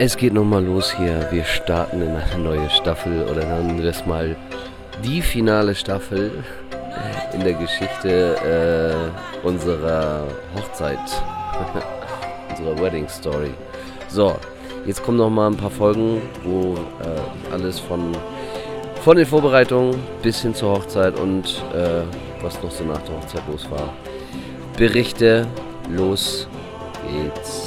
Es geht nochmal los hier. Wir starten in eine neue Staffel oder nennen wir es mal die finale Staffel in der Geschichte äh, unserer Hochzeit, unserer Wedding Story. So, jetzt kommen noch mal ein paar Folgen, wo äh, alles von, von den Vorbereitungen bis hin zur Hochzeit und äh, was noch so nach der Hochzeit los war. Berichte, los geht's.